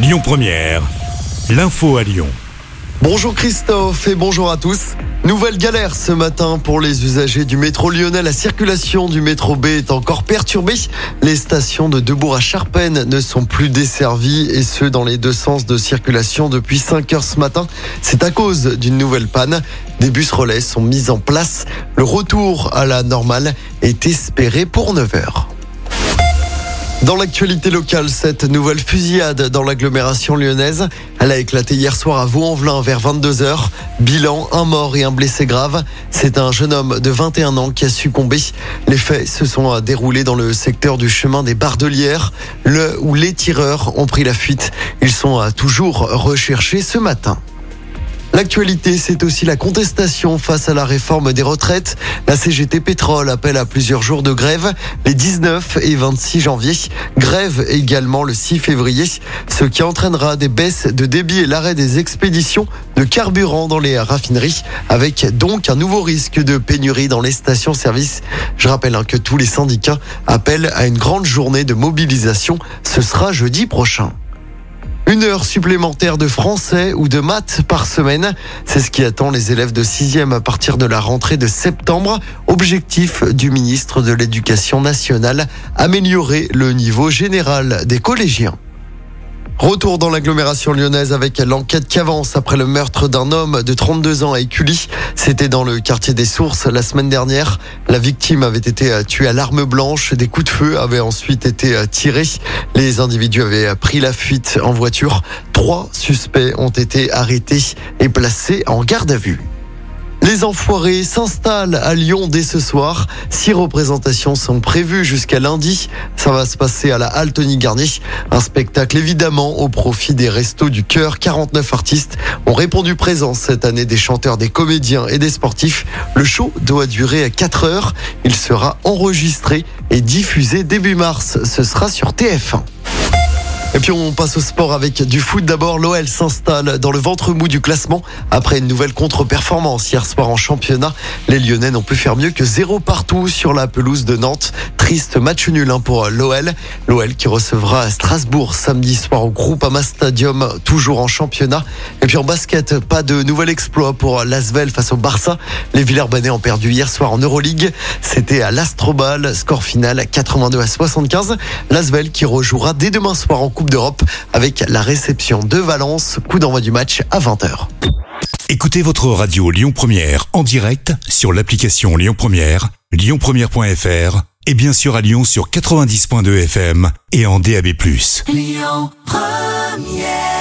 Lyon Première, l'info à Lyon. Bonjour Christophe et bonjour à tous. Nouvelle galère ce matin pour les usagers du métro lyonnais. La circulation du métro B est encore perturbée. Les stations de Debourg à Charpennes ne sont plus desservies et ce dans les deux sens de circulation depuis 5 heures ce matin. C'est à cause d'une nouvelle panne. Des bus relais sont mis en place. Le retour à la normale est espéré pour 9 heures. Dans l'actualité locale, cette nouvelle fusillade dans l'agglomération lyonnaise, elle a éclaté hier soir à Vaux-en-Velin vers 22h. Bilan, un mort et un blessé grave. C'est un jeune homme de 21 ans qui a succombé. Les faits se sont déroulés dans le secteur du chemin des Bardelières, le où les tireurs ont pris la fuite. Ils sont toujours recherchés ce matin. L'actualité, c'est aussi la contestation face à la réforme des retraites. La CGT Pétrole appelle à plusieurs jours de grève les 19 et 26 janvier. Grève également le 6 février, ce qui entraînera des baisses de débit et l'arrêt des expéditions de carburant dans les raffineries, avec donc un nouveau risque de pénurie dans les stations-service. Je rappelle hein, que tous les syndicats appellent à une grande journée de mobilisation. Ce sera jeudi prochain. Une heure supplémentaire de français ou de maths par semaine. C'est ce qui attend les élèves de 6e à partir de la rentrée de septembre. Objectif du ministre de l'Éducation nationale, améliorer le niveau général des collégiens. Retour dans l'agglomération lyonnaise avec l'enquête qui avance après le meurtre d'un homme de 32 ans à Écully. C'était dans le quartier des Sources la semaine dernière. La victime avait été tuée à l'arme blanche. Des coups de feu avaient ensuite été tirés. Les individus avaient pris la fuite en voiture. Trois suspects ont été arrêtés et placés en garde à vue. Les enfoirés s'installent à Lyon dès ce soir. Six représentations sont prévues jusqu'à lundi. Ça va se passer à la Altony Garnier. Un spectacle évidemment au profit des restos du cœur. 49 artistes ont répondu présents cette année des chanteurs, des comédiens et des sportifs. Le show doit durer 4 heures. Il sera enregistré et diffusé début mars. Ce sera sur TF1. Et puis on passe au sport avec du foot. D'abord, l'OL s'installe dans le ventre mou du classement après une nouvelle contre-performance hier soir en championnat. Les Lyonnais n'ont pu faire mieux que zéro partout sur la pelouse de Nantes. Triste match nul hein, pour l'OL. L'OL qui recevra Strasbourg samedi soir au Groupama Stadium, toujours en championnat. Et puis en basket, pas de nouvel exploit pour l'Asvel face au Barça. Les Villers-Banais ont perdu hier soir en Euroleague. C'était à l'Astrobal, score final 82 à 75. L'Asvel qui rejouera dès demain soir en Coupe d'Europe avec la réception de Valence. Coup d'envoi du match à 20h. Écoutez votre radio Lyon Première en direct sur l'application Lyon Première, lyonpremière.fr et bien sûr à Lyon sur 90.2 FM et en DAB+. Lyon Première